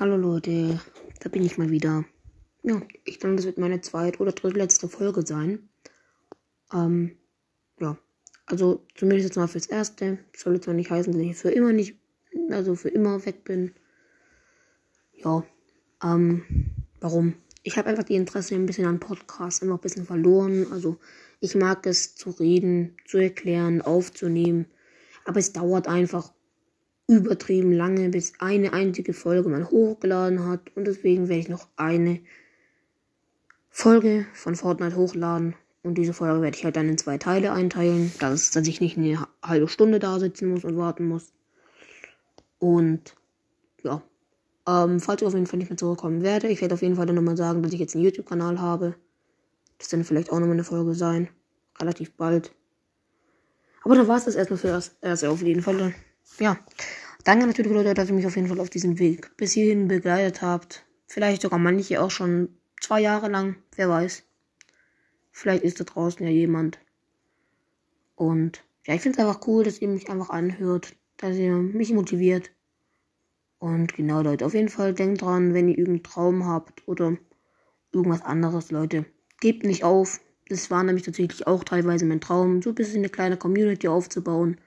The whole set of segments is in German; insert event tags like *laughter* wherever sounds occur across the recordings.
Hallo Leute, da bin ich mal wieder. Ja, ich denke, das wird meine zweit- oder drittletzte Folge sein. Ähm, ja, also zumindest jetzt mal fürs Erste. Soll jetzt mal nicht heißen, dass ich für immer nicht, also für immer weg bin. Ja, ähm, warum? Ich habe einfach die Interesse ein bisschen an Podcasts immer ein bisschen verloren. Also ich mag es zu reden, zu erklären, aufzunehmen. Aber es dauert einfach übertrieben lange, bis eine einzige Folge mal hochgeladen hat. Und deswegen werde ich noch eine Folge von Fortnite hochladen. Und diese Folge werde ich halt dann in zwei Teile einteilen, dass, dass ich nicht eine halbe Stunde da sitzen muss und warten muss. Und ja, ähm, falls ich auf jeden Fall nicht mehr zurückkommen werde, ich werde auf jeden Fall dann nochmal sagen, dass ich jetzt einen YouTube-Kanal habe. Das dann vielleicht auch nochmal eine Folge sein. Relativ bald. Aber dann war es das erstmal für das erste auf jeden Fall. Ja. Danke natürlich, Leute, dass ihr mich auf jeden Fall auf diesem Weg bis hierhin begleitet habt. Vielleicht sogar manche auch schon zwei Jahre lang. Wer weiß. Vielleicht ist da draußen ja jemand. Und ja, ich finde es einfach cool, dass ihr mich einfach anhört, dass ihr mich motiviert. Und genau, Leute, auf jeden Fall denkt dran, wenn ihr irgendeinen Traum habt oder irgendwas anderes, Leute. Gebt nicht auf. Das war nämlich tatsächlich auch teilweise mein Traum, so ein bisschen eine kleine Community aufzubauen.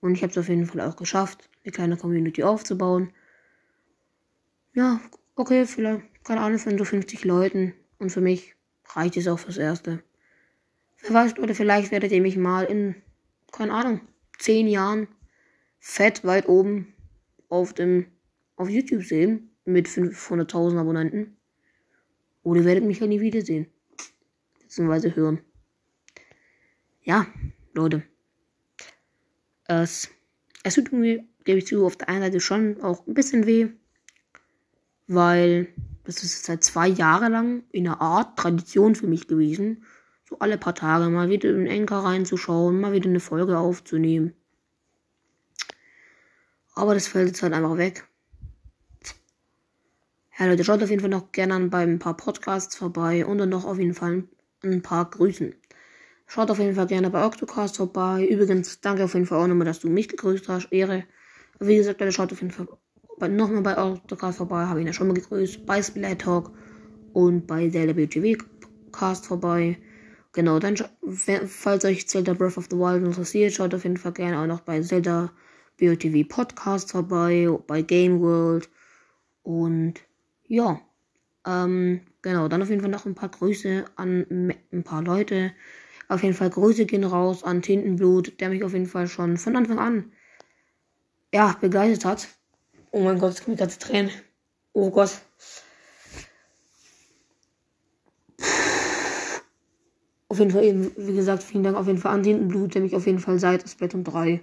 Und ich habe es auf jeden Fall auch geschafft, eine kleine Community aufzubauen. Ja, okay, vielleicht, keine Ahnung, von so 50 Leuten. Und für mich reicht es auch fürs Erste. Wer weiß, Leute, vielleicht werdet ihr mich mal in, keine Ahnung, 10 Jahren fett weit oben auf dem, auf YouTube sehen. Mit 500.000 Abonnenten. Oder werdet mich ja nie wiedersehen. Beziehungsweise hören. Ja, Leute. Es, es tut mir, gebe ich zu, auf der einen Seite schon auch ein bisschen weh. Weil das ist seit zwei Jahren lang in einer Art Tradition für mich gewesen. So alle paar Tage mal wieder in den Enker reinzuschauen, mal wieder eine Folge aufzunehmen. Aber das fällt jetzt halt einfach weg. Ja, Leute, schaut auf jeden Fall noch gerne bei ein paar Podcasts vorbei und dann noch auf jeden Fall ein paar Grüßen. Schaut auf jeden Fall gerne bei Octocast vorbei. Übrigens, danke auf jeden Fall auch nochmal, dass du mich gegrüßt hast. Ehre. Wie gesagt, Leute, schaut auf jeden Fall nochmal bei Octocast vorbei. Habe ich ja schon mal gegrüßt. Bei Splat Talk und bei Zelda BTV Cast vorbei. Genau, dann, falls euch Zelda Breath of the Wild interessiert, schaut auf jeden Fall gerne auch noch bei Zelda BOTV Podcast vorbei, bei Game World und ja, ähm, genau, dann auf jeden Fall noch ein paar Grüße an ein paar Leute. Auf jeden Fall Grüße gehen raus an Tintenblut, der mich auf jeden Fall schon von Anfang an, ja, begeistert hat. Oh mein Gott, es kommt ganze Tränen. Oh Gott. Auf jeden Fall eben, wie gesagt, vielen Dank auf jeden Fall an Tintenblut, der mich auf jeden Fall seit Splatoon 3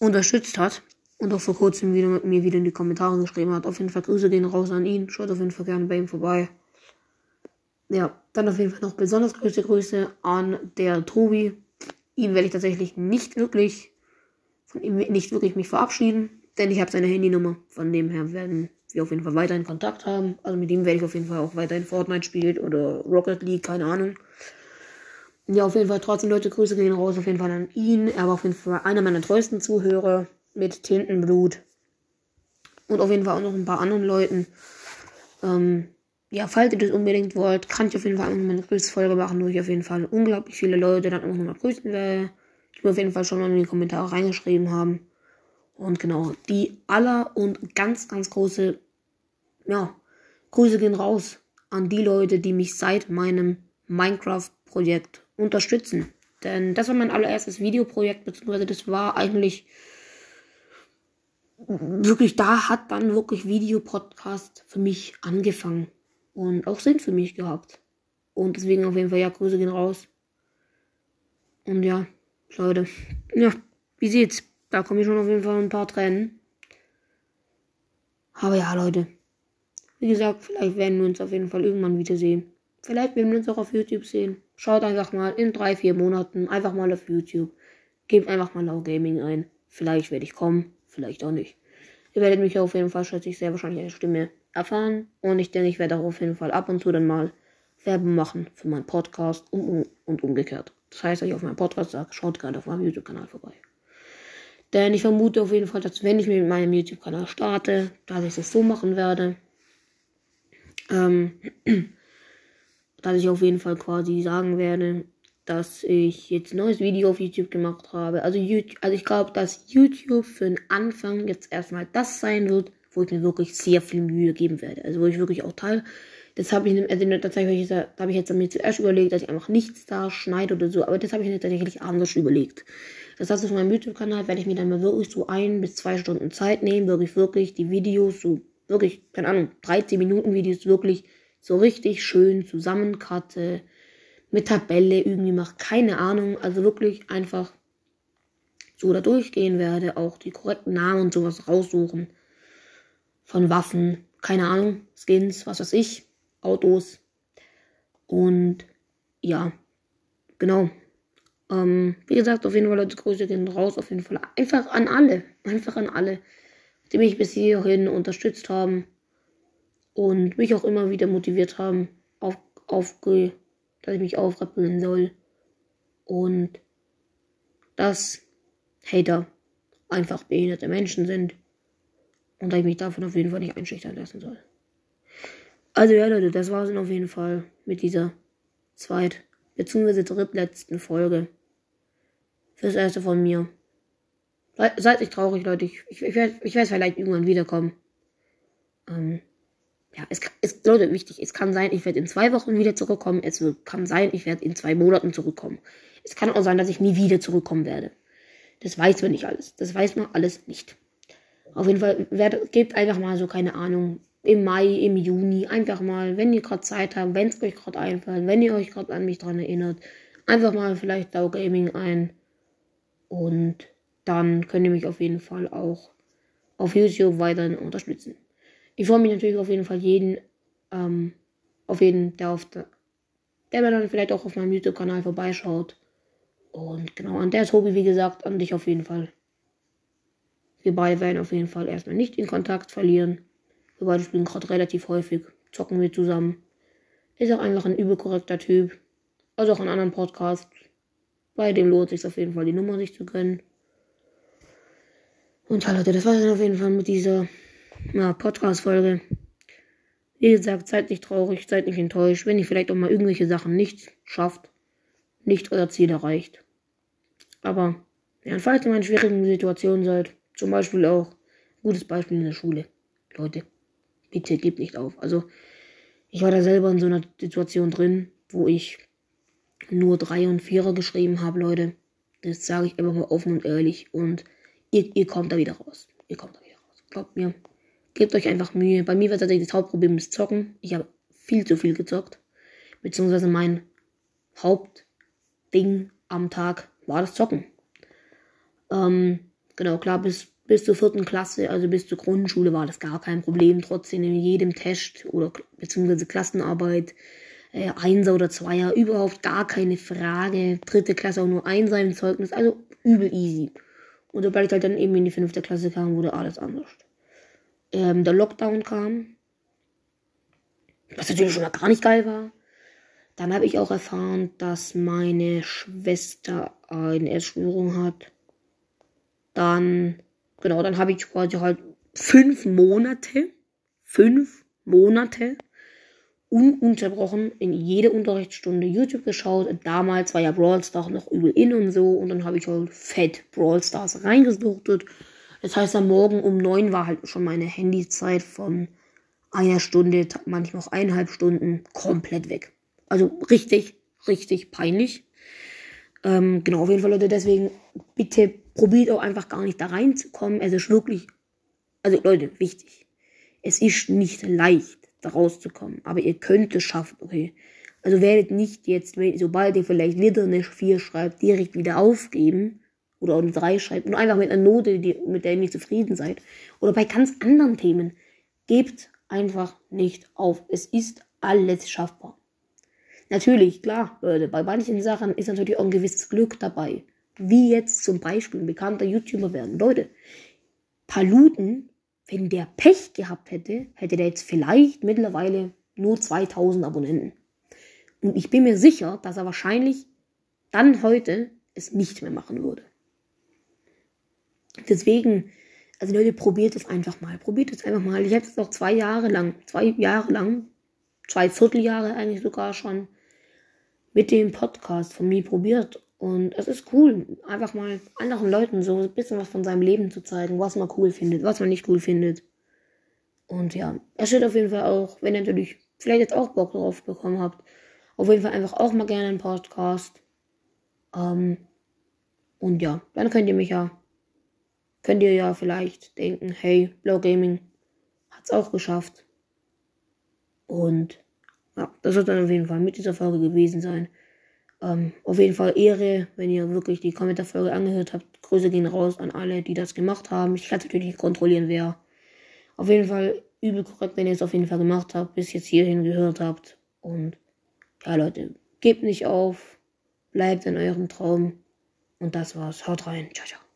unterstützt hat. Und auch vor kurzem wieder mit mir wieder in die Kommentare geschrieben hat. Auf jeden Fall Grüße gehen raus an ihn. Schaut auf jeden Fall gerne bei ihm vorbei. Ja, dann auf jeden Fall noch besonders größte Grüße an der Tobi. Ihn werde ich tatsächlich nicht wirklich, von ihm nicht wirklich mich verabschieden. Denn ich habe seine Handynummer. Von dem her werden wir auf jeden Fall weiterhin Kontakt haben. Also mit ihm werde ich auf jeden Fall auch weiterhin Fortnite spielen oder Rocket League, keine Ahnung. Ja, auf jeden Fall trotzdem Leute, Grüße gehen raus auf jeden Fall an ihn. Er war auf jeden Fall einer meiner treuesten Zuhörer mit Tintenblut. Und auf jeden Fall auch noch ein paar anderen Leuten. Ähm, ja, falls ihr das unbedingt wollt, kann ich auf jeden Fall eine Grüßfolge machen, wo ich auf jeden Fall unglaublich viele Leute dann auch nochmal grüßen werde. Die mir auf jeden Fall schon mal in die Kommentare reingeschrieben haben. Und genau, die aller und ganz, ganz große, ja, Grüße gehen raus an die Leute, die mich seit meinem Minecraft-Projekt unterstützen. Denn das war mein allererstes Videoprojekt, beziehungsweise das war eigentlich wirklich, da hat dann wirklich Videopodcast für mich angefangen. Und auch Sinn für mich gehabt. Und deswegen auf jeden Fall, ja, Grüße gehen raus. Und ja, Leute, ja, wie sieht's? Da kommen schon auf jeden Fall ein paar Tränen. Aber ja, Leute. Wie gesagt, vielleicht werden wir uns auf jeden Fall irgendwann wiedersehen. Vielleicht werden wir uns auch auf YouTube sehen. Schaut einfach mal in drei, vier Monaten einfach mal auf YouTube. Gebt einfach mal Low Gaming ein. Vielleicht werde ich kommen, vielleicht auch nicht. Ihr werdet mich auf jeden Fall, schätze ich, sehr wahrscheinlich eine Stimme erfahren. Und ich denke, ich werde auch auf jeden Fall ab und zu dann mal Werbung machen für meinen Podcast und, und umgekehrt. Das heißt, dass ich auf meinem Podcast sage, schaut gerade auf meinem YouTube-Kanal vorbei. Denn ich vermute auf jeden Fall, dass wenn ich mit meinem YouTube-Kanal starte, dass ich das so machen werde. Ähm, *clears throat* dass ich auf jeden Fall quasi sagen werde, dass ich jetzt ein neues Video auf YouTube gemacht habe. Also, YouTube, also ich glaube, dass YouTube für den Anfang jetzt erstmal das sein wird, wo ich mir wirklich sehr viel Mühe geben werde. Also wo ich wirklich auch teil. Das habe ich, also tatsächlich, da habe ich jetzt mir zuerst überlegt, dass ich einfach nichts da schneide oder so. Aber das habe ich mir tatsächlich anders überlegt. Das heißt, auf meinem YouTube-Kanal werde ich mir dann mal wirklich so ein bis zwei Stunden Zeit nehmen, wirklich, wirklich die Videos, so wirklich, keine Ahnung, 13 Minuten Videos wirklich so richtig schön zusammencutte, mit Tabelle irgendwie mache, keine Ahnung, also wirklich einfach so da durchgehen werde, auch die korrekten Namen und sowas raussuchen von Waffen, keine Ahnung, Skins, was weiß ich, Autos. Und ja, genau. Ähm, wie gesagt, auf jeden Fall Leute, Grüße gehen raus, auf jeden Fall einfach an alle, einfach an alle, die mich bis hierhin unterstützt haben und mich auch immer wieder motiviert haben, auf, aufge, dass ich mich aufrappeln soll. Und dass Hater einfach behinderte Menschen sind und dass ich mich davon auf jeden Fall nicht einschüchtern lassen soll. Also ja Leute, das war es auf jeden Fall mit dieser zweit- bzw. drittletzten Folge fürs erste von mir. Seid nicht traurig, Leute. Ich, ich, ich werde ich werd vielleicht irgendwann wiederkommen. Ähm, ja, es ist, Leute, wichtig. Es kann sein, ich werde in zwei Wochen wieder zurückkommen. Es kann sein, ich werde in zwei Monaten zurückkommen. Es kann auch sein, dass ich nie wieder zurückkommen werde. Das weiß man nicht alles. Das weiß man alles nicht. Auf jeden Fall, werd, gebt einfach mal so, keine Ahnung, im Mai, im Juni, einfach mal, wenn ihr gerade Zeit habt, wenn es euch gerade einfällt, wenn ihr euch gerade an mich dran erinnert, einfach mal vielleicht Dau Gaming ein und dann könnt ihr mich auf jeden Fall auch auf YouTube weiterhin unterstützen. Ich freue mich natürlich auf jeden Fall jeden, ähm, auf jeden, der auf der, der mir dann vielleicht auch auf meinem YouTube-Kanal vorbeischaut. Und genau, an der Tobi, wie gesagt, an dich auf jeden Fall. Wir beide werden auf jeden Fall erstmal nicht in Kontakt verlieren. Wir beide spielen gerade relativ häufig, zocken wir zusammen. Ist auch einfach ein überkorrekter Typ. Also auch in anderen Podcasts. Bei dem lohnt sich auf jeden Fall, die Nummer sich zu gönnen. Und ja, Leute, das war dann auf jeden Fall mit dieser ja, Podcast-Folge. Wie gesagt, seid nicht traurig, seid nicht enttäuscht, wenn ihr vielleicht auch mal irgendwelche Sachen nicht schafft, nicht euer Ziel erreicht. Aber ja, falls ihr mal in schwierigen Situationen seid, zum Beispiel auch, gutes Beispiel in der Schule, Leute, bitte gebt nicht auf. Also, ich war da selber in so einer Situation drin, wo ich nur drei und vierer geschrieben habe, Leute. Das sage ich einfach mal offen und ehrlich. Und ihr, ihr kommt da wieder raus. Ihr kommt da wieder raus. Glaubt mir. Gebt euch einfach Mühe. Bei mir war tatsächlich das Hauptproblem das Zocken. Ich habe viel zu viel gezockt. Beziehungsweise mein Hauptding am Tag war das Zocken. Ähm, genau, klar, bis bis zur vierten Klasse, also bis zur Grundschule, war das gar kein Problem. Trotzdem in jedem Test oder beziehungsweise Klassenarbeit, äh, Einser oder Zweier, überhaupt gar keine Frage. Dritte Klasse auch nur Einser im Zeugnis, also übel easy. Und sobald ich halt dann eben in die fünfte Klasse kam, wurde alles anders. Ähm, der Lockdown kam, was natürlich schon mal gar nicht geil war. Dann habe ich auch erfahren, dass meine Schwester eine Essstörung hat. Dann Genau, dann habe ich quasi halt fünf Monate, fünf Monate ununterbrochen in jede Unterrichtsstunde YouTube geschaut. Damals war ja Brawl Stars noch übel in und so. Und dann habe ich halt fett Brawl Stars reingesuchtet. Das heißt, am Morgen um neun war halt schon meine Handyzeit von einer Stunde, manchmal auch eineinhalb Stunden komplett weg. Also richtig, richtig peinlich. Ähm, genau, auf jeden Fall, Leute, deswegen bitte probiert auch einfach gar nicht da reinzukommen. Es ist wirklich, also Leute, wichtig. Es ist nicht leicht, da rauszukommen, aber ihr könnt es schaffen, okay? Also werdet nicht jetzt, sobald ihr vielleicht wieder eine 4 schreibt, direkt wieder aufgeben oder eine 3 schreibt und einfach mit einer Note, die, mit der ihr nicht zufrieden seid. Oder bei ganz anderen Themen. Gebt einfach nicht auf. Es ist alles schaffbar. Natürlich, klar, Leute, bei manchen Sachen ist natürlich auch ein gewisses Glück dabei wie jetzt zum Beispiel ein bekannter YouTuber werden. Leute, Paluten, wenn der Pech gehabt hätte, hätte der jetzt vielleicht mittlerweile nur 2000 Abonnenten. Und ich bin mir sicher, dass er wahrscheinlich dann heute es nicht mehr machen würde. Deswegen, also Leute, probiert es einfach mal. Probiert es einfach mal. Ich habe es auch zwei Jahre lang, zwei Jahre lang, zwei Vierteljahre eigentlich sogar schon mit dem Podcast von mir probiert. Und es ist cool, einfach mal anderen Leuten so ein bisschen was von seinem Leben zu zeigen, was man cool findet, was man nicht cool findet. Und ja, es steht auf jeden Fall auch, wenn ihr natürlich vielleicht jetzt auch Bock drauf bekommen habt, auf jeden Fall einfach auch mal gerne einen Podcast. Ähm, und ja, dann könnt ihr mich ja, könnt ihr ja vielleicht denken, hey, Blow Gaming hat's auch geschafft. Und ja, das wird dann auf jeden Fall mit dieser Folge gewesen sein. Ähm, auf jeden Fall Ehre, wenn ihr wirklich die Kommentarfolge angehört habt. Grüße gehen raus an alle, die das gemacht haben. Ich kann natürlich nicht kontrollieren, wer. Auf jeden Fall übel korrekt, wenn ihr es auf jeden Fall gemacht habt, bis jetzt hierhin gehört habt. Und ja, Leute, gebt nicht auf. Bleibt in eurem Traum. Und das war's. Haut rein. Ciao, ciao.